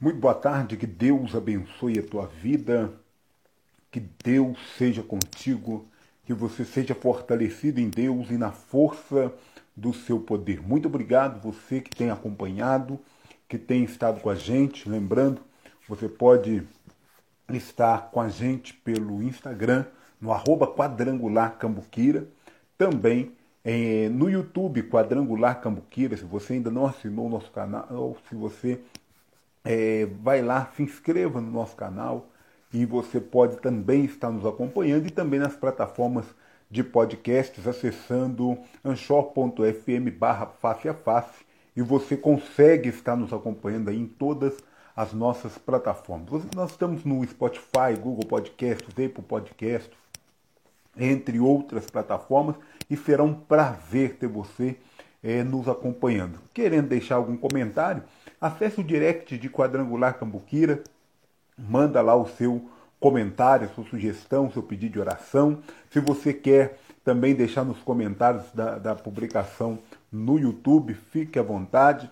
Muito boa tarde, que Deus abençoe a tua vida, que Deus seja contigo, que você seja fortalecido em Deus e na força do seu poder. Muito obrigado você que tem acompanhado, que tem estado com a gente. Lembrando, você pode estar com a gente pelo Instagram, no arroba quadrangular cambuquira, também é, no YouTube Quadrangular Cambuquira, se você ainda não assinou o nosso canal, ou se você é, vai lá, se inscreva no nosso canal e você pode também estar nos acompanhando e também nas plataformas de podcasts acessando anchor.fm barra face a face e você consegue estar nos acompanhando aí em todas as nossas plataformas. Nós estamos no Spotify, Google Podcasts, Apple Podcasts, entre outras plataformas e será um prazer ter você é, nos acompanhando. Querendo deixar algum comentário, acesse o direct de Quadrangular Cambuquira, manda lá o seu comentário, sua sugestão, seu pedido de oração. Se você quer também deixar nos comentários da, da publicação no YouTube, fique à vontade.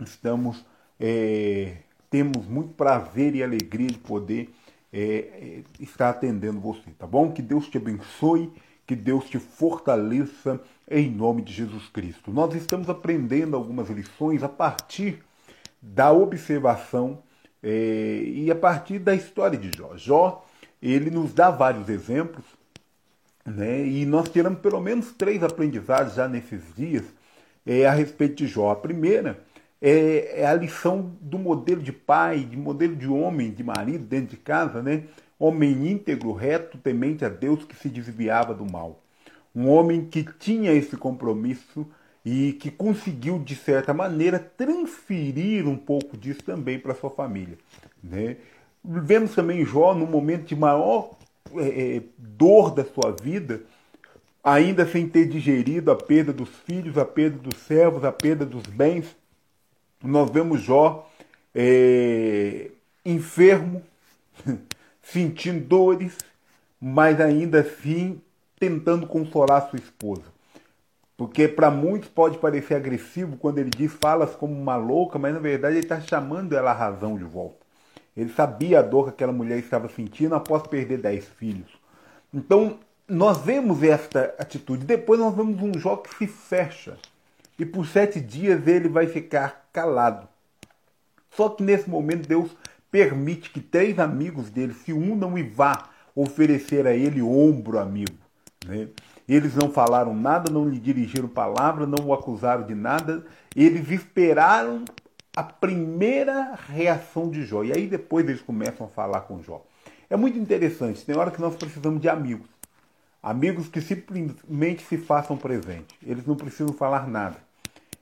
Estamos, é, temos muito prazer e alegria de poder é, é estar atendendo você, tá bom? Que Deus te abençoe que Deus te fortaleça em nome de Jesus Cristo. Nós estamos aprendendo algumas lições a partir da observação é, e a partir da história de Jó. Jó, ele nos dá vários exemplos, né? E nós tiramos pelo menos três aprendizados já nesses dias é, a respeito de Jó. A primeira é, é a lição do modelo de pai, de modelo de homem, de marido dentro de casa, né? homem íntegro, reto, temente a Deus que se desviava do mal. Um homem que tinha esse compromisso e que conseguiu, de certa maneira, transferir um pouco disso também para sua família. Né? Vemos também Jó no momento de maior é, dor da sua vida, ainda sem ter digerido a perda dos filhos, a perda dos servos, a perda dos bens. Nós vemos Jó é, enfermo, sentindo dores, mas ainda assim tentando consolar sua esposa. Porque para muitos pode parecer agressivo quando ele diz falas como uma louca, mas na verdade ele está chamando ela à razão de volta. Ele sabia a dor que aquela mulher estava sentindo após perder dez filhos. Então, nós vemos esta atitude. Depois nós vemos um Jó que se fecha. E por sete dias ele vai ficar calado. Só que nesse momento Deus permite que três amigos dele se unam e vá oferecer a ele ombro amigo. Né? Eles não falaram nada, não lhe dirigiram palavra, não o acusaram de nada. Eles esperaram a primeira reação de Jó. E aí depois eles começam a falar com Jó. É muito interessante. Tem hora que nós precisamos de amigos. Amigos que simplesmente se façam presente. Eles não precisam falar nada.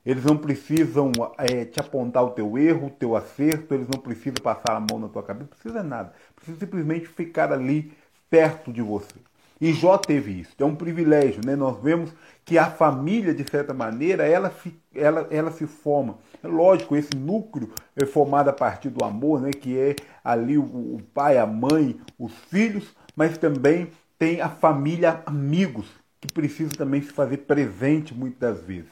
Eles não precisam é, te apontar o teu erro, o teu acerto, eles não precisam passar a mão na tua cabeça, não precisa nada. Precisa simplesmente ficar ali perto de você. E Jó teve isso, é um privilégio, né? Nós vemos que a família, de certa maneira, ela se, ela, ela se forma. É lógico, esse núcleo é formado a partir do amor, né? Que é ali o, o pai, a mãe, os filhos, mas também tem a família, amigos, que precisa também se fazer presente muitas vezes.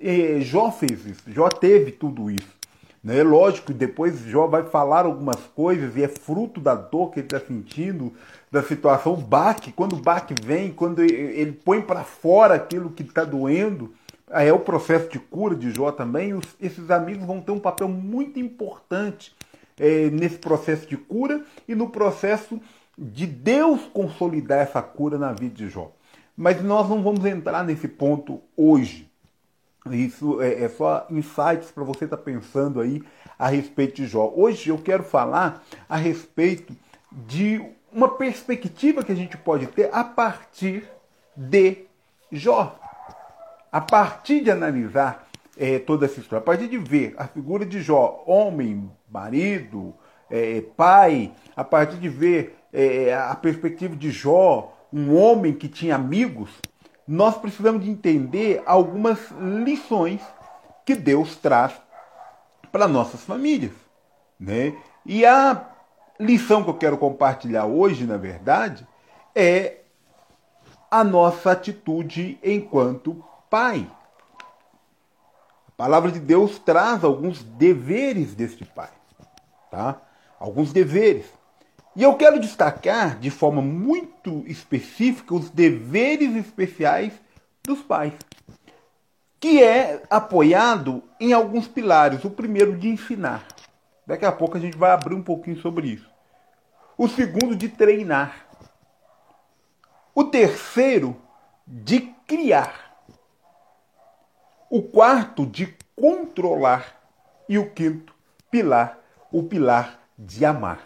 E Jó fez isso, Jó teve tudo isso. Né? Lógico, depois Jó vai falar algumas coisas e é fruto da dor que ele está sentindo, da situação. O baque, quando o baque vem, quando ele põe para fora aquilo que está doendo, é o processo de cura de Jó também. Os, esses amigos vão ter um papel muito importante é, nesse processo de cura e no processo de Deus consolidar essa cura na vida de Jó. Mas nós não vamos entrar nesse ponto hoje. Isso é, é só insights para você estar tá pensando aí a respeito de Jó. Hoje eu quero falar a respeito de uma perspectiva que a gente pode ter a partir de Jó. A partir de analisar é, toda essa história, a partir de ver a figura de Jó, homem, marido, é, pai, a partir de ver é, a perspectiva de Jó, um homem que tinha amigos, nós precisamos de entender algumas lições que Deus traz para nossas famílias, né? E a lição que eu quero compartilhar hoje, na verdade, é a nossa atitude enquanto pai. A palavra de Deus traz alguns deveres deste pai. tá? Alguns deveres. E eu quero destacar de forma muito específica os deveres especiais dos pais, que é apoiado em alguns pilares. O primeiro de ensinar. Daqui a pouco a gente vai abrir um pouquinho sobre isso. O segundo de treinar. O terceiro de criar. O quarto de controlar. E o quinto pilar, o pilar de amar.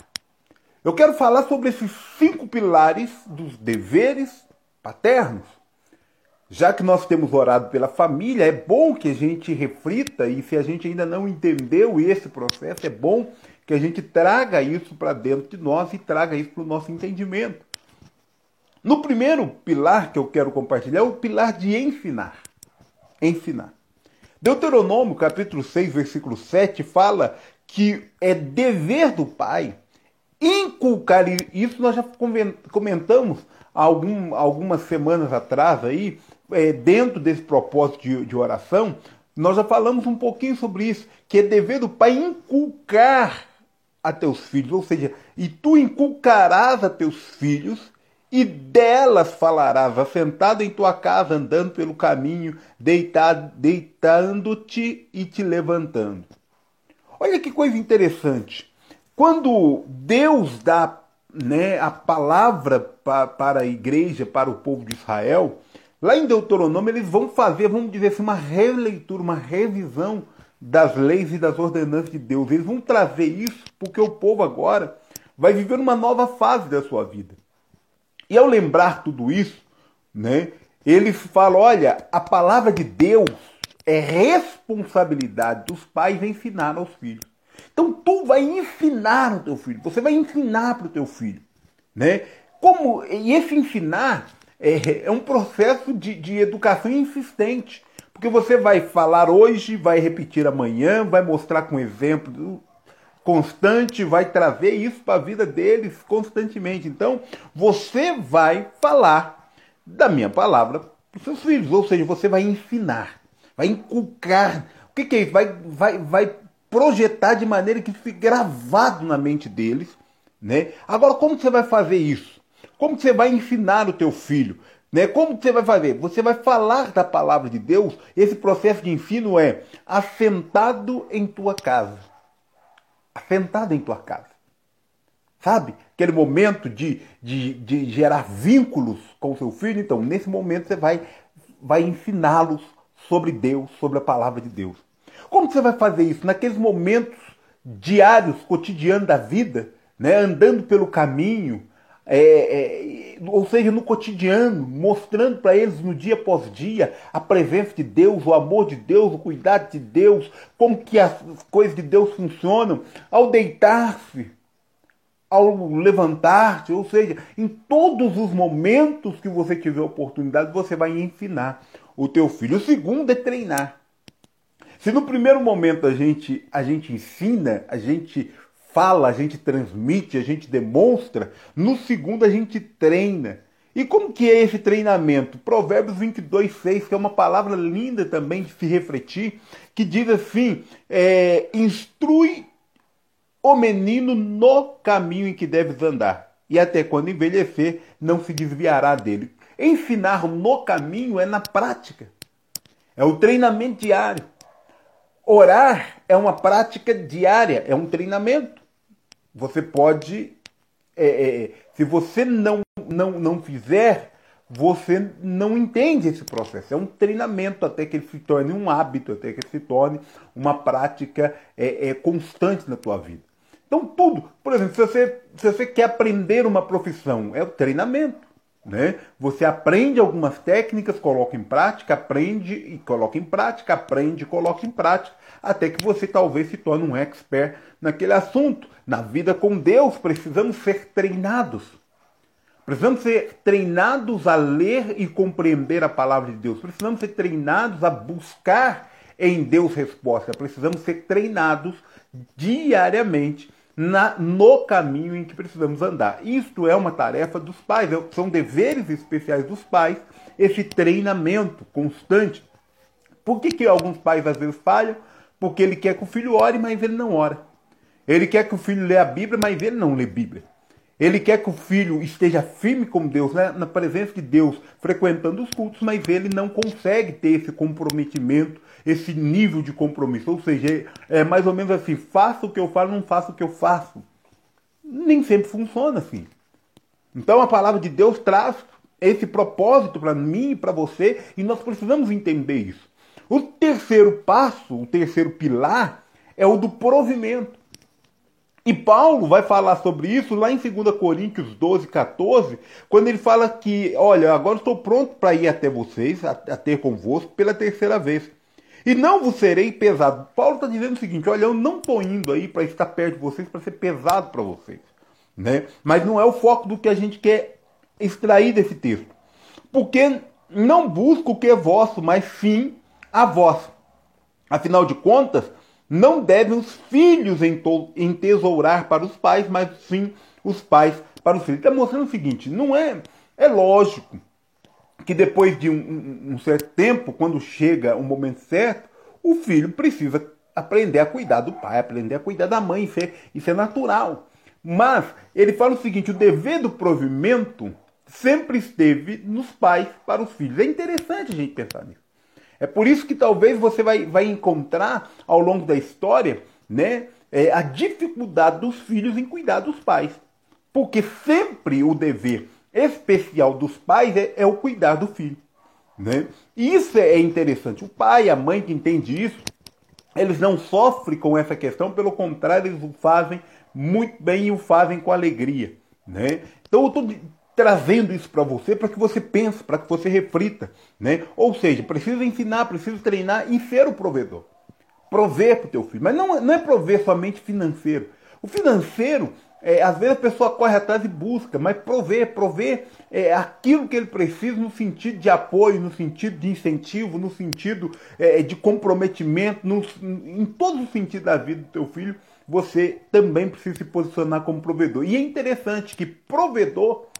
Eu quero falar sobre esses cinco pilares dos deveres paternos. Já que nós temos orado pela família, é bom que a gente reflita e se a gente ainda não entendeu esse processo, é bom que a gente traga isso para dentro de nós e traga isso para o nosso entendimento. No primeiro pilar que eu quero compartilhar é o pilar de ensinar. Ensinar. Deuteronômio, capítulo 6, versículo 7, fala que é dever do pai inculcar isso. Nós já comentamos algum, algumas semanas atrás aí, é, dentro desse propósito de, de oração, nós já falamos um pouquinho sobre isso, que é dever do pai inculcar a teus filhos, ou seja, e tu inculcarás a teus filhos e delas falarás, assentado em tua casa, andando pelo caminho, deitado, deitando-te e te levantando. Olha que coisa interessante. Quando Deus dá né, a palavra pa, para a igreja, para o povo de Israel, lá em Deuteronômio eles vão fazer, vamos dizer assim, uma releitura, uma revisão das leis e das ordenanças de Deus. Eles vão trazer isso porque o povo agora vai viver uma nova fase da sua vida. E ao lembrar tudo isso, né, eles falam: olha, a palavra de Deus é responsabilidade dos pais ensinar aos filhos. Então tu vai ensinar o teu filho, você vai ensinar para o teu filho, né? Como e esse ensinar é, é um processo de, de educação insistente, porque você vai falar hoje, vai repetir amanhã, vai mostrar com exemplo constante, vai trazer isso para a vida deles constantemente. Então, você vai falar da minha palavra para os seus filhos, ou seja, você vai ensinar, vai inculcar. O que, que é isso? Vai, vai, vai projetar de maneira que fique gravado na mente deles. Né? Agora, como você vai fazer isso? Como você vai ensinar o teu filho? Né? Como você vai fazer? Você vai falar da palavra de Deus. Esse processo de ensino é assentado em tua casa assentado em tua casa. Sabe? Aquele momento de, de, de gerar vínculos com o seu filho. Então, nesse momento, você vai, vai ensiná-los sobre Deus, sobre a palavra de Deus. Como você vai fazer isso? Naqueles momentos diários, cotidianos da vida, né? andando pelo caminho, é, é, ou seja, no cotidiano, mostrando para eles no dia após dia a presença de Deus, o amor de Deus, o cuidado de Deus, como que as coisas de Deus funcionam, ao deitar-se, ao levantar-se, ou seja, em todos os momentos que você tiver oportunidade, você vai ensinar o teu filho. O segundo é treinar. Se no primeiro momento a gente, a gente ensina, a gente fala, a gente transmite, a gente demonstra, no segundo a gente treina. E como que é esse treinamento? Provérbios 22, 6, que é uma palavra linda também de se refletir, que diz assim, é, instrui o menino no caminho em que deves andar, e até quando envelhecer não se desviará dele. Ensinar no caminho é na prática, é o treinamento diário. Orar é uma prática diária, é um treinamento. Você pode, é, é, se você não, não, não fizer, você não entende esse processo. É um treinamento até que ele se torne um hábito, até que ele se torne uma prática é, é, constante na tua vida. Então tudo, por exemplo, se você, se você quer aprender uma profissão, é o treinamento. Né? Você aprende algumas técnicas, coloca em prática, aprende e coloca em prática, aprende e coloca em prática, até que você talvez se torne um expert naquele assunto. Na vida com Deus, precisamos ser treinados. Precisamos ser treinados a ler e compreender a palavra de Deus. Precisamos ser treinados a buscar em Deus resposta. Precisamos ser treinados diariamente na, no caminho em que precisamos andar. Isto é uma tarefa dos pais, é são deveres especiais dos pais, esse treinamento constante. Por que, que alguns pais às vezes falham? Porque ele quer que o filho ore, mas ele não ora. Ele quer que o filho leia a Bíblia, mas ele não lê Bíblia. Ele quer que o filho esteja firme com Deus, né? na presença de Deus, frequentando os cultos, mas ele não consegue ter esse comprometimento, esse nível de compromisso. Ou seja, é mais ou menos assim: faça o que eu falo, não faça o que eu faço. Nem sempre funciona assim. Então a palavra de Deus traz esse propósito para mim e para você, e nós precisamos entender isso. O terceiro passo, o terceiro pilar, é o do provimento. E Paulo vai falar sobre isso lá em 2 Coríntios 12, 14, quando ele fala que, olha, agora estou pronto para ir até vocês, a, ter convosco pela terceira vez. E não vos serei pesado. Paulo está dizendo o seguinte: olha, eu não estou indo aí para estar perto de vocês, para ser pesado para vocês. Né? Mas não é o foco do que a gente quer extrair desse texto. Porque não busco o que é vosso, mas sim a vós. Afinal de contas, não devem os filhos entesourar para os pais, mas sim os pais para os filhos. Está mostrando o seguinte: não é. É lógico que depois de um, um, certo tempo, quando chega o momento certo, o filho precisa aprender a cuidar do pai, aprender a cuidar da mãe, isso é, isso é natural. Mas ele fala o seguinte: o dever do provimento sempre esteve nos pais para os filhos. É interessante a gente pensar nisso. É por isso que talvez você vai, vai encontrar ao longo da história né, é, a dificuldade dos filhos em cuidar dos pais. Porque sempre o dever especial dos pais é, é o cuidar do filho. Né? Isso é interessante. O pai, a mãe que entende isso, eles não sofrem com essa questão, pelo contrário, eles o fazem muito bem e o fazem com alegria. Né? Então eu estou trazendo isso para você, para que você pense, para que você reflita, né? Ou seja, precisa ensinar, precisa treinar e ser o provedor. Prover para o teu filho. Mas não, não é prover somente financeiro. O financeiro, é, às vezes a pessoa corre atrás e busca, mas prover, prover é, aquilo que ele precisa no sentido de apoio, no sentido de incentivo, no sentido é, de comprometimento, no, em todo o sentido da vida do teu filho, você também precisa se posicionar como provedor. E é interessante que provedor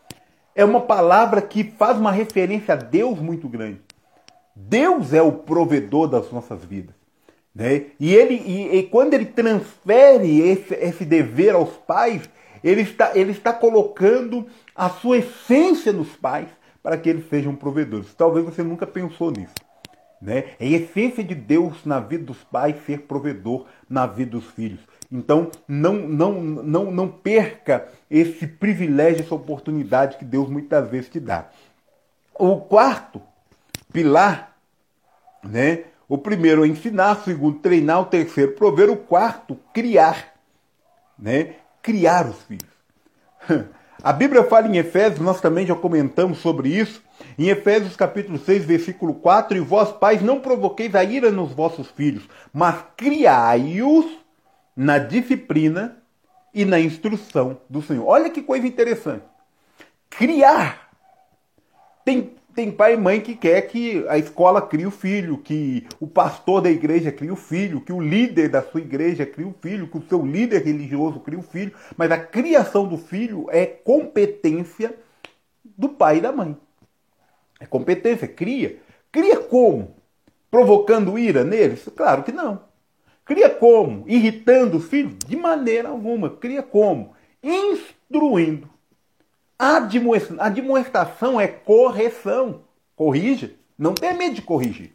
é uma palavra que faz uma referência a Deus muito grande. Deus é o provedor das nossas vidas. Né? E, ele, e, e quando ele transfere esse, esse dever aos pais, ele está, ele está colocando a sua essência nos pais para que eles sejam provedores. Talvez você nunca pensou nisso. Né? É a essência de Deus na vida dos pais ser provedor na vida dos filhos. Então, não, não, não, não perca esse privilégio, essa oportunidade que Deus muitas vezes te dá. O quarto pilar, né? O primeiro, ensinar. O segundo, treinar. O terceiro, prover. O quarto, criar. Né? Criar os filhos. A Bíblia fala em Efésios, nós também já comentamos sobre isso. Em Efésios capítulo 6, versículo 4, e vós, pais, não provoqueis a ira nos vossos filhos, mas criai-os na disciplina e na instrução do Senhor. Olha que coisa interessante. Criar. Tem, tem pai e mãe que quer que a escola crie o filho, que o pastor da igreja crie o filho, que o líder da sua igreja crie o filho, que o seu líder religioso crie o filho. Mas a criação do filho é competência do pai e da mãe. É competência, cria. Cria como? Provocando ira neles? Claro que não. Cria como? Irritando os filhos? De maneira alguma. Cria como? Instruindo. A admoestação é correção. Corrija. Não tenha medo de corrigir.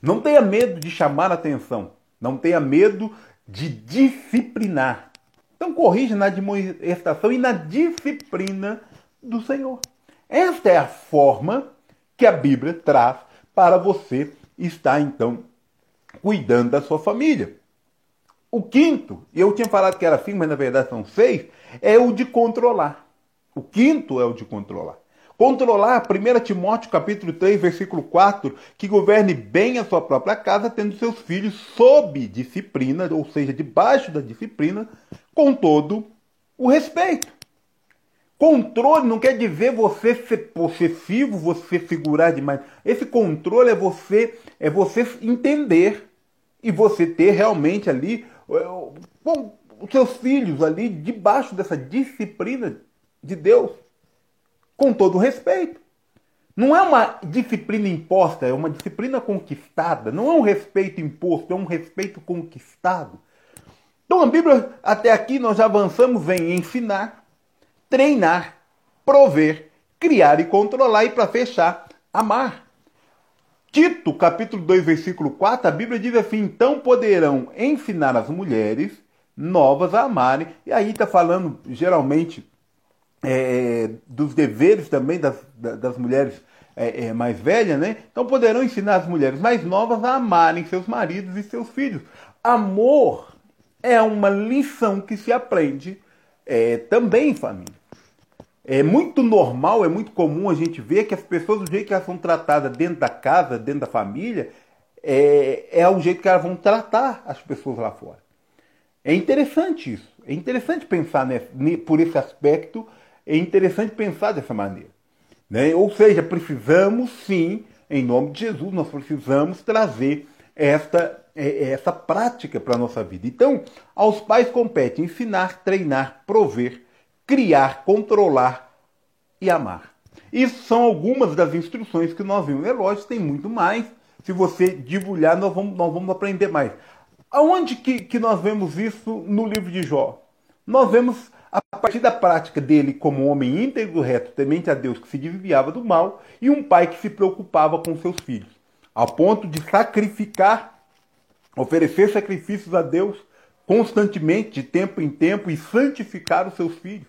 Não tenha medo de chamar atenção. Não tenha medo de disciplinar. Então corrija na admoestação e na disciplina do Senhor. Esta é a forma que a Bíblia traz para você estar então cuidando da sua família. O quinto, e eu tinha falado que era cinco, mas na verdade são seis, é o de controlar. O quinto é o de controlar. Controlar, 1 Timóteo capítulo 3, versículo 4, que governe bem a sua própria casa, tendo seus filhos sob disciplina, ou seja, debaixo da disciplina, com todo o respeito. Controle não quer dizer você ser possessivo, você segurar demais. Esse controle é você é você entender e você ter realmente ali com os seus filhos ali debaixo dessa disciplina de Deus, com todo respeito. Não é uma disciplina imposta, é uma disciplina conquistada. Não é um respeito imposto, é um respeito conquistado. Então a Bíblia, até aqui, nós já avançamos em ensinar, treinar, prover, criar e controlar, e para fechar, amar. Tito, capítulo 2, versículo 4, a Bíblia diz assim: então poderão ensinar as mulheres novas a amarem. E aí está falando geralmente é, dos deveres também das, das mulheres é, é, mais velhas, né? Então poderão ensinar as mulheres mais novas a amarem seus maridos e seus filhos. Amor é uma lição que se aprende é, também família. É muito normal, é muito comum a gente ver que as pessoas, do jeito que elas são tratadas dentro da casa, dentro da família, é, é o jeito que elas vão tratar as pessoas lá fora. É interessante isso. É interessante pensar nesse, por esse aspecto, é interessante pensar dessa maneira. Né? Ou seja, precisamos sim, em nome de Jesus, nós precisamos trazer esta, é, essa prática para a nossa vida. Então, aos pais compete ensinar, treinar, prover, criar, controlar e amar. Isso são algumas das instruções que nós vimos. É lógico, tem muito mais. Se você divulgar, nós vamos, nós vamos aprender mais. Aonde que, que nós vemos isso no livro de Jó? Nós vemos a partir da prática dele como um homem íntegro, reto, temente a Deus, que se desviava do mal, e um pai que se preocupava com seus filhos, ao ponto de sacrificar, oferecer sacrifícios a Deus constantemente, de tempo em tempo, e santificar os seus filhos.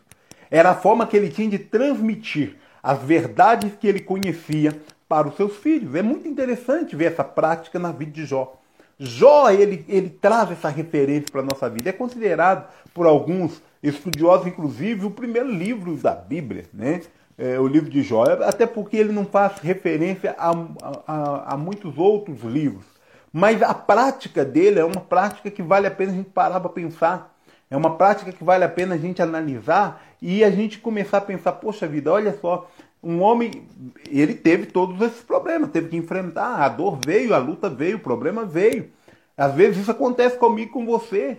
Era a forma que ele tinha de transmitir as verdades que ele conhecia para os seus filhos. É muito interessante ver essa prática na vida de Jó. Jó, ele, ele traz essa referência para a nossa vida. É considerado por alguns estudiosos, inclusive, o primeiro livro da Bíblia, né? É, o livro de Jó, até porque ele não faz referência a, a, a muitos outros livros. Mas a prática dele é uma prática que vale a pena a gente parar para pensar. É uma prática que vale a pena a gente analisar e a gente começar a pensar, poxa vida, olha só, um homem, ele teve todos esses problemas, teve que enfrentar, a dor veio, a luta veio, o problema veio. Às vezes isso acontece comigo, com você.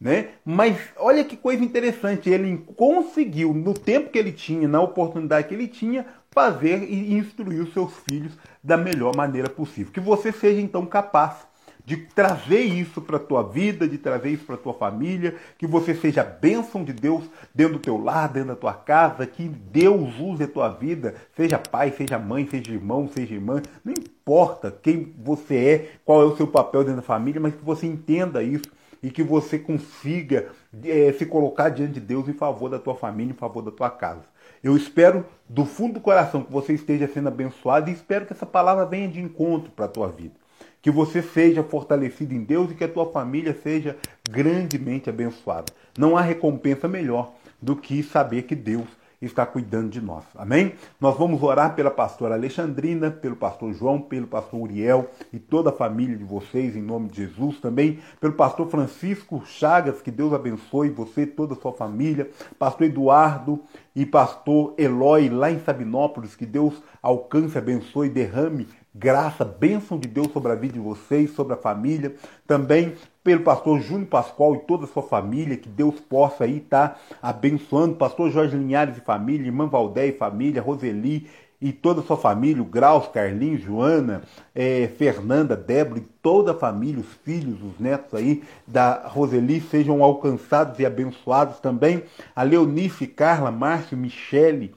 Né? Mas olha que coisa interessante, ele conseguiu, no tempo que ele tinha, na oportunidade que ele tinha, fazer e instruir os seus filhos da melhor maneira possível. Que você seja então capaz de trazer isso para a tua vida, de trazer isso para a tua família, que você seja bênção de Deus dentro do teu lar, dentro da tua casa, que Deus use a tua vida, seja pai, seja mãe, seja irmão, seja irmã, não importa quem você é, qual é o seu papel dentro da família, mas que você entenda isso e que você consiga é, se colocar diante de Deus em favor da tua família, em favor da tua casa. Eu espero do fundo do coração que você esteja sendo abençoado e espero que essa palavra venha de encontro para a tua vida. Que você seja fortalecido em Deus e que a tua família seja grandemente abençoada. Não há recompensa melhor do que saber que Deus está cuidando de nós. Amém? Nós vamos orar pela pastora Alexandrina, pelo pastor João, pelo pastor Uriel e toda a família de vocês, em nome de Jesus também, pelo pastor Francisco Chagas, que Deus abençoe você, toda a sua família, pastor Eduardo e pastor Eloy, lá em Sabinópolis, que Deus alcance, abençoe, derrame graça, bênção de Deus sobre a vida de vocês, sobre a família. Também pelo pastor Júnior Pascoal e toda a sua família, que Deus possa aí estar tá abençoando. Pastor Jorge Linhares e família, irmã Valdé e família, Roseli e toda a sua família, o Graus, Carlinhos, Joana, é, Fernanda, Débora e toda a família, os filhos, os netos aí da Roseli sejam alcançados e abençoados também. A Leonice, Carla, Márcio, Michele,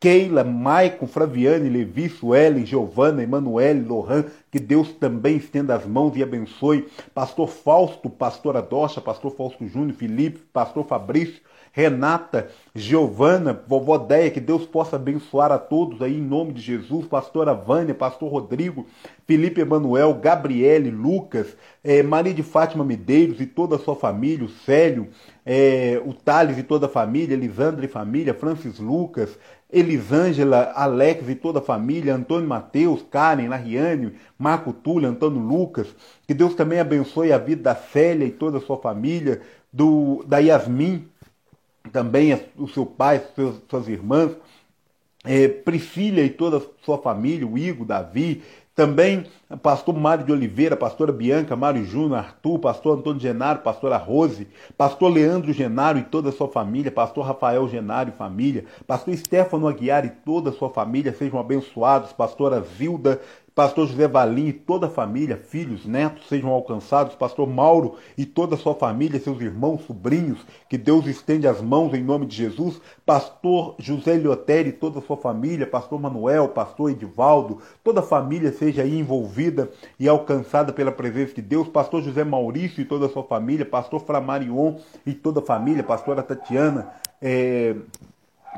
Keila, Maicon, Flaviane, Levi, Suelen, Giovana, Emanuele, Lohan, que Deus também estenda as mãos e abençoe. Pastor Fausto, Pastor Adocha, Pastor Fausto Júnior, Felipe, Pastor Fabrício, Renata, Giovana, Vovó Deia, que Deus possa abençoar a todos aí em nome de Jesus, Pastora Vânia, Pastor Rodrigo, Felipe Emanuel, Gabriele, Lucas, eh, Maria de Fátima Medeiros e toda a sua família, o Célio, eh, o Thales e toda a família, Elisandra e família, Francis Lucas, Elisângela, Alex e toda a família, Antônio Mateus, Karen, Lariane, Marco Túlio, Antônio Lucas. Que Deus também abençoe a vida da Célia e toda a sua família, do, da Yasmin, também o seu pai, suas irmãs, é, Priscila e toda a sua família, o Igor, Davi, também pastor Mário de Oliveira, pastora Bianca, Mário Júnior, Arthur, pastor Antônio Genaro, pastora Rose, pastor Leandro Genaro e toda a sua família, pastor Rafael Genaro e família, pastor Stefano Aguiar e toda a sua família, sejam abençoados, pastora Zilda, pastor José Valim e toda a família, filhos, netos sejam alcançados, pastor Mauro e toda a sua família, seus irmãos, sobrinhos, que Deus estende as mãos em nome de Jesus, pastor José Liotério e toda a sua família, pastor Manuel, pastor Edivaldo, toda a família seja aí envolvida e alcançada pela presença de Deus, pastor José Maurício e toda a sua família, pastor Framarion e toda a família, pastora Tatiana, é,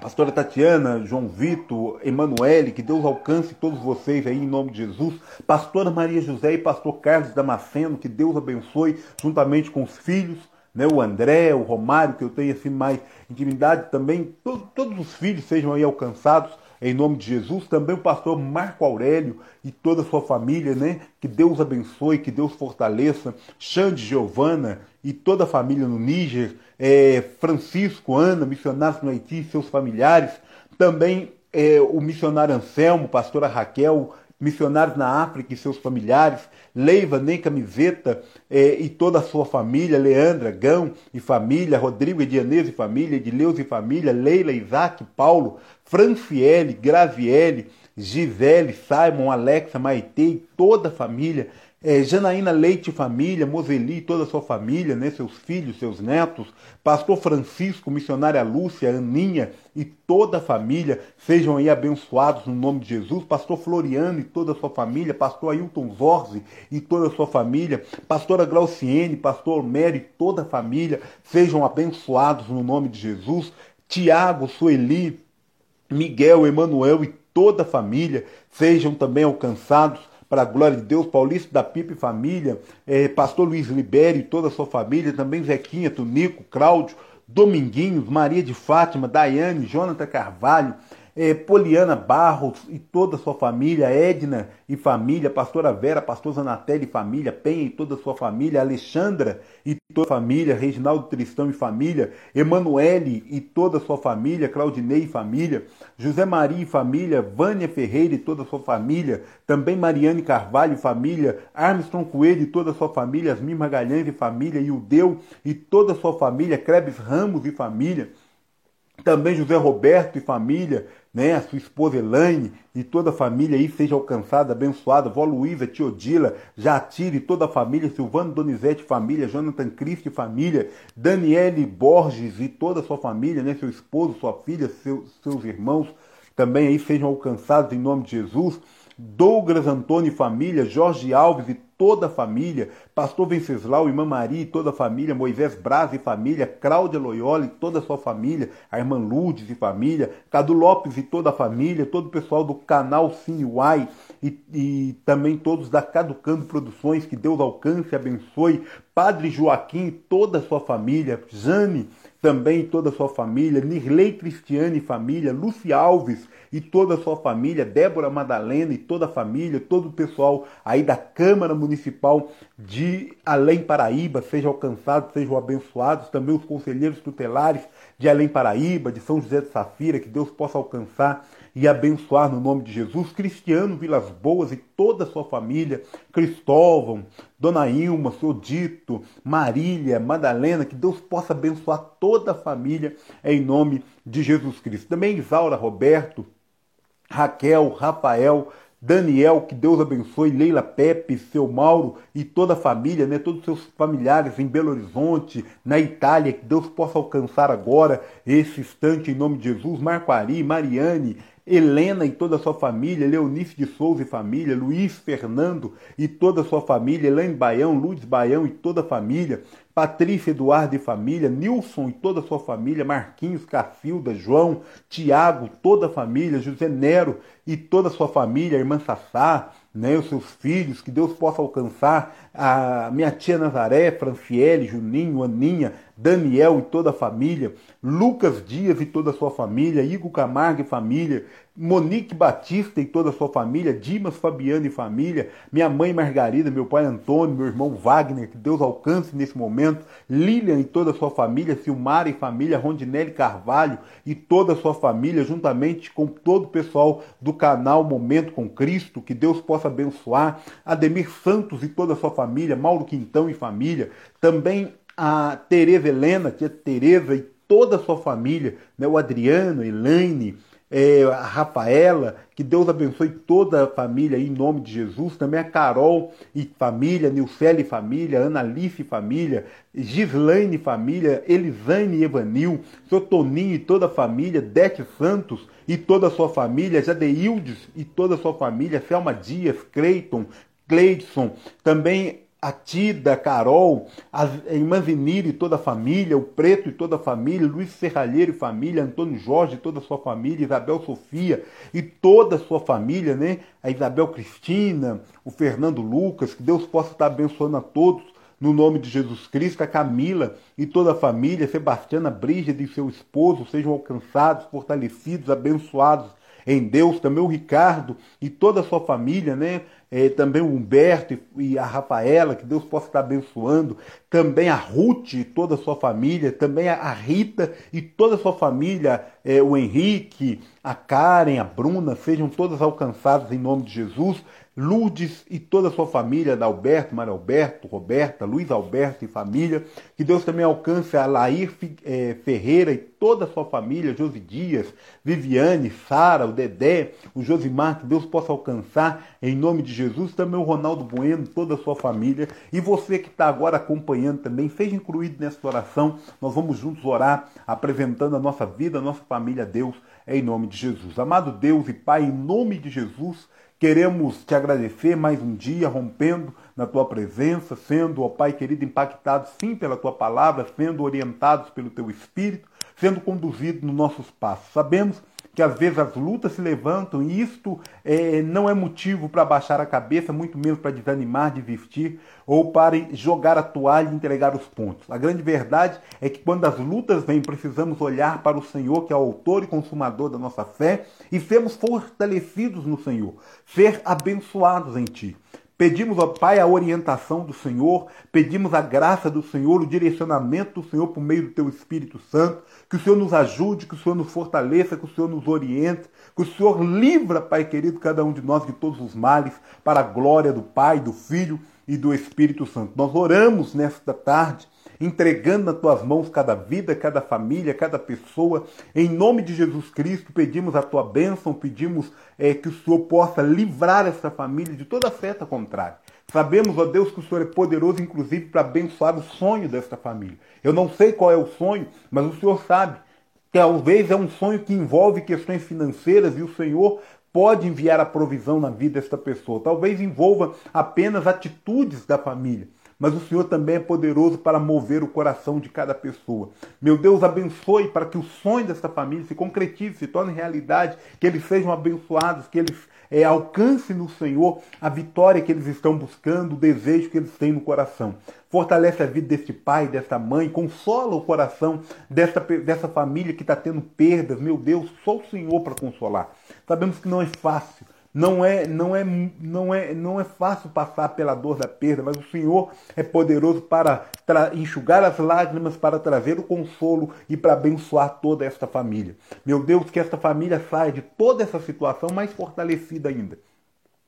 pastora Tatiana, João Vitor, Emanuele, que Deus alcance todos vocês aí em nome de Jesus. Pastora Maria José e pastor Carlos Damasceno, que Deus abençoe juntamente com os filhos, né, o André, o Romário, que eu tenho assim mais intimidade também. Todos os filhos sejam aí alcançados em nome de Jesus. Também o pastor Marco Aurélio e toda a sua família, né? Que Deus abençoe, que Deus fortaleça. Xande, Giovana e toda a família no Níger é, Francisco, Ana, missionários no Haiti e seus familiares, também é, o missionário Anselmo, pastora Raquel, missionários na África e seus familiares, Leiva, Nem Camiseta é, e toda a sua família, Leandra, Gão e família, Rodrigo Edianês e família, Edileus e família, Leila, Isaac, Paulo, Franciele, Graviele, Gisele, Simon, Alexa, Maite e toda a família, é, Janaína Leite família, Moseli e toda a sua família, né, seus filhos, seus netos, Pastor Francisco, missionária Lúcia, Aninha e toda a família, sejam aí abençoados no nome de Jesus. Pastor Floriano e toda a sua família, Pastor Ailton Zorzi e toda a sua família, Pastora Glauciene, Pastor Mary e toda a família, sejam abençoados no nome de Jesus. Tiago, Sueli, Miguel, Emanuel e toda a família sejam também alcançados para a glória de Deus, Paulista da Pipa e família, é, pastor Luiz Libério e toda a sua família, também Zequinha, Tunico, Cláudio, Dominguinhos, Maria de Fátima, Daiane, Jonathan Carvalho, é, Poliana Barros e toda a sua família, Edna e família, pastora Vera, pastor Zanatelli e família, Penha e toda a sua família, Alexandra e toda a família, Reginaldo Tristão e família, Emanuele e toda a sua família, Claudinei e família, José Maria e família, Vânia Ferreira e toda a sua família, também Mariane Carvalho e família, Armstrong Coelho e toda a sua família, Asmir Magalhães e família, Ildeu e toda a sua família, Krebs Ramos e família, também José Roberto e família, né, a sua esposa Elaine e toda a família aí seja alcançada, abençoada, vó Luísa, Tiodila, Jatira e toda a família, Silvano Donizete família, Jonathan Cristo e família, Daniele Borges e toda a sua família, né, seu esposo, sua filha, seu, seus irmãos, também aí sejam alcançados em nome de Jesus. Douglas Antônio e família, Jorge Alves e toda a família, Pastor Venceslau, Irmã Maria e toda a família, Moisés Braz e família, Cláudia Loyola e toda a sua família, a irmã Lourdes e família, Cadu Lopes e toda a família, todo o pessoal do canal Sim Uai e, e também todos da Caducando Produções, que Deus alcance e abençoe, Padre Joaquim e toda a sua família, Jane também toda a sua família, Nirley Cristiane e família, Luci Alves e toda a sua família, Débora Madalena e toda a família, todo o pessoal aí da Câmara Municipal de Além Paraíba, sejam alcançados, sejam abençoados, também os conselheiros tutelares de Além Paraíba, de São José de Safira, que Deus possa alcançar e abençoar no nome de Jesus, Cristiano Vilas Boas e toda a sua família, Cristóvão, Dona Ilma, seu Dito, Marília, Madalena, que Deus possa abençoar toda a família em nome de Jesus Cristo. Também Isaura Roberto, Raquel, Rafael, Daniel, que Deus abençoe, Leila Pepe, seu Mauro e toda a família, né, todos os seus familiares em Belo Horizonte, na Itália, que Deus possa alcançar agora esse instante em nome de Jesus, Marco Ari, Mariane, Helena e toda a sua família, Leonice de Souza e família, Luiz Fernando e toda a sua família, Elaine Baião, Luz Baião e toda a família, Patrícia Eduardo e família, Nilson e toda a sua família, Marquinhos, Cacilda, João, Tiago, toda a família, José Nero e toda a sua família, a irmã Sassá, né, os seus filhos, que Deus possa alcançar a minha tia Nazaré, Franciele, Juninho, Aninha, Daniel e toda a família, Lucas Dias e toda a sua família, Igor Camargo e família, Monique Batista e toda a sua família, Dimas Fabiano e família, minha mãe Margarida, meu pai Antônio, meu irmão Wagner, que Deus alcance nesse momento, Lilian e toda a sua família, Silmara e família, Rondinelli Carvalho e toda a sua família, juntamente com todo o pessoal do canal Momento com Cristo, que Deus possa abençoar, Ademir Santos e toda a sua família, Mauro Quintão e família, também a Tereza Helena, tia Tereza e toda a sua família, né, o Adriano, Elaine, é, a Rafaela, que Deus abençoe toda a família em nome de Jesus, também a Carol e família, Nilcele e família, Ana Alice e família, Gislaine e família, Elisane e Evanil, seu Toninho e toda a família, Dete Santos e toda a sua família, Jadeildes e toda a sua família, Selma Dias, Cleiton, Cleidson, também a Tida, Carol, a irmã Vinir e toda a família, o Preto e toda a família, Luiz Serralheiro e família, Antônio Jorge e toda a sua família, Isabel Sofia e toda a sua família, né? A Isabel Cristina, o Fernando Lucas, que Deus possa estar abençoando a todos no nome de Jesus Cristo, a Camila e toda a família, Sebastiana Brígida e seu esposo sejam alcançados, fortalecidos, abençoados em Deus, também o Ricardo e toda a sua família, né? É, também o Humberto e, a Rafaela, que Deus possa estar abençoando, também a Ruth e toda a sua família, também a, Rita e toda a sua família, é, o Henrique, a Karen, a Bruna, sejam todas alcançadas em nome de Jesus. Lourdes e toda a sua família, Alberto, Maria Alberto, Roberta, Luiz Alberto e família. Que Deus também alcance a Lair é, Ferreira e toda a sua família, Josi Dias, Viviane, Sara, o Dedé, o Josimar, que Deus possa alcançar em nome de Jesus. Também o Ronaldo Bueno, toda a sua família. E você que está agora acompanhando também, seja incluído nessa oração. Nós vamos juntos orar, apresentando a nossa vida, a nossa família a Deus, em nome de Jesus. Amado Deus e Pai, em nome de Jesus. Queremos te agradecer mais um dia, rompendo na tua presença, sendo, ó Pai querido, impactados sim pela tua palavra, sendo orientados pelo teu Espírito, sendo conduzidos nos nossos passos. Sabemos que às vezes as lutas se levantam e isto é, não é motivo para baixar a cabeça, muito menos para desanimar, desistir ou para jogar a toalha e entregar os pontos. A grande verdade é que quando as lutas vêm, precisamos olhar para o Senhor, que é o autor e consumador da nossa fé, e sermos fortalecidos no Senhor, ser abençoados em Ti. Pedimos ao Pai a orientação do Senhor, pedimos a graça do Senhor, o direcionamento do Senhor por meio do Teu Espírito Santo, que o Senhor nos ajude, que o Senhor nos fortaleça, que o Senhor nos oriente, que o Senhor livra, Pai querido, cada um de nós de todos os males, para a glória do Pai, do Filho e do Espírito Santo. Nós oramos nesta tarde entregando nas tuas mãos cada vida, cada família, cada pessoa. Em nome de Jesus Cristo, pedimos a tua bênção, pedimos é, que o Senhor possa livrar essa família de toda seta contrária. Sabemos, ó Deus, que o Senhor é poderoso, inclusive, para abençoar o sonho desta família. Eu não sei qual é o sonho, mas o Senhor sabe. Talvez é um sonho que envolve questões financeiras e o Senhor pode enviar a provisão na vida desta pessoa. Talvez envolva apenas atitudes da família mas o Senhor também é poderoso para mover o coração de cada pessoa. Meu Deus, abençoe para que o sonho dessa família se concretize, se torne realidade, que eles sejam abençoados, que eles é, alcancem no Senhor a vitória que eles estão buscando, o desejo que eles têm no coração. Fortalece a vida deste pai, desta mãe, consola o coração dessa, dessa família que está tendo perdas. Meu Deus, só o Senhor para consolar. Sabemos que não é fácil, não é, não é, não é, não é fácil passar pela dor da perda, mas o Senhor é poderoso para enxugar as lágrimas, para trazer o consolo e para abençoar toda esta família. Meu Deus, que esta família saia de toda essa situação mais fortalecida ainda.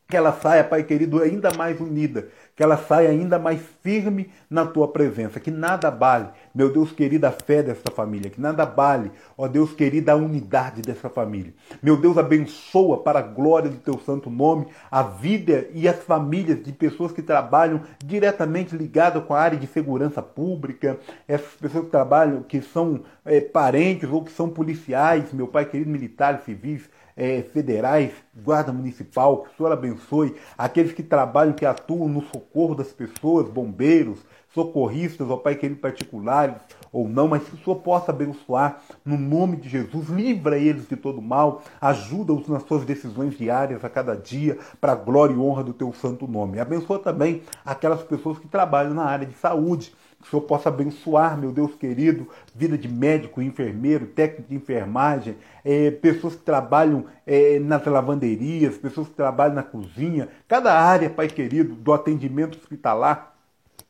Que ela saia, Pai querido, ainda mais unida, que ela saia ainda mais firme na tua presença, que nada bale, meu Deus querido, a fé dessa família, que nada bale, ó Deus querido, a unidade dessa família. Meu Deus, abençoa para a glória do teu santo nome a vida e as famílias de pessoas que trabalham diretamente ligadas com a área de segurança pública, essas pessoas que trabalham, que são é, parentes ou que são policiais, meu Pai querido, militares, civis, é, federais, guarda municipal, que o Senhor abençoe, aqueles que trabalham, que atuam no socorro das pessoas, bombeiros, socorristas, ó Pai querido, particulares ou não, mas que o Senhor possa abençoar no nome de Jesus, livra eles de todo mal, ajuda-os nas suas decisões diárias a cada dia, para a glória e honra do teu santo nome. Abençoa também aquelas pessoas que trabalham na área de saúde, que o Senhor possa abençoar, meu Deus querido, vida de médico, enfermeiro, técnico de enfermagem, é, pessoas que trabalham é, nas lavanderias, pessoas que trabalham na cozinha, cada área, Pai querido, do atendimento hospitalar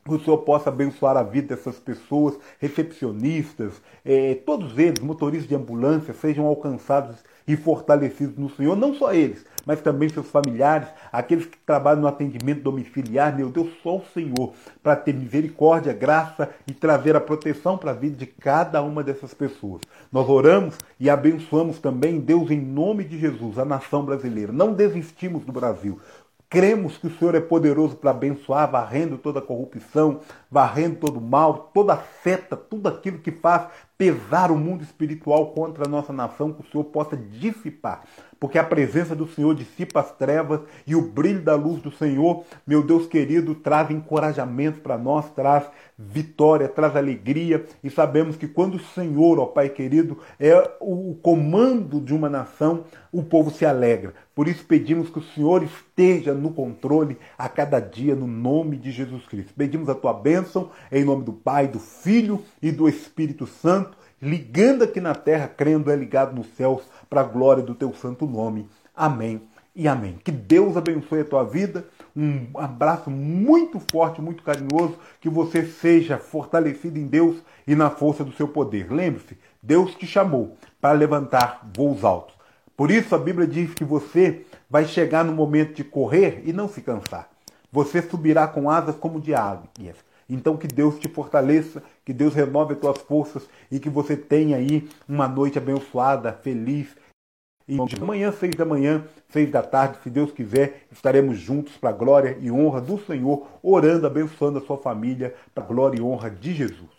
o Senhor possa abençoar a vida dessas pessoas, recepcionistas, eh, todos eles, motoristas de ambulância, sejam alcançados e fortalecidos no Senhor, não só eles, mas também seus familiares, aqueles que trabalham no atendimento domiciliar, meu Deus, só o Senhor, para ter misericórdia, graça e trazer a proteção para a vida de cada uma dessas pessoas. Nós oramos e abençoamos também, Deus, em nome de Jesus, a nação brasileira. Não desistimos do Brasil. Cremos que o Senhor é poderoso para abençoar, varrendo toda corrupção, varrendo todo mal, toda seta, tudo aquilo que faz pesar o mundo espiritual contra a nossa nação, que o Senhor possa dissipar. Porque a presença do Senhor dissipa as trevas e o brilho da luz do Senhor, meu Deus querido, traz encorajamento para nós, traz vitória, traz alegria. E sabemos que quando o Senhor, ó Pai querido, é o comando de uma nação, o povo se alegra. Por isso pedimos que o Senhor esteja no controle a cada dia, no nome de Jesus Cristo. Pedimos a tua bênção em nome do Pai, do Filho e do Espírito Santo, ligando aqui na terra, crendo é ligado nos céus, para a glória do teu santo nome. Amém e amém. Que Deus abençoe a tua vida. Um abraço muito forte, muito carinhoso. Que você seja fortalecido em Deus e na força do seu poder. Lembre-se, Deus te chamou para levantar voos altos. Por isso a Bíblia diz que você vai chegar no momento de correr e não se cansar. Você subirá com asas como de águias. Então que Deus te fortaleça, que Deus renove as tuas forças e que você tenha aí uma noite abençoada, feliz. E amanhã, seis da manhã, seis da tarde, se Deus quiser, estaremos juntos para a glória e honra do Senhor, orando, abençoando a sua família, para a glória e honra de Jesus.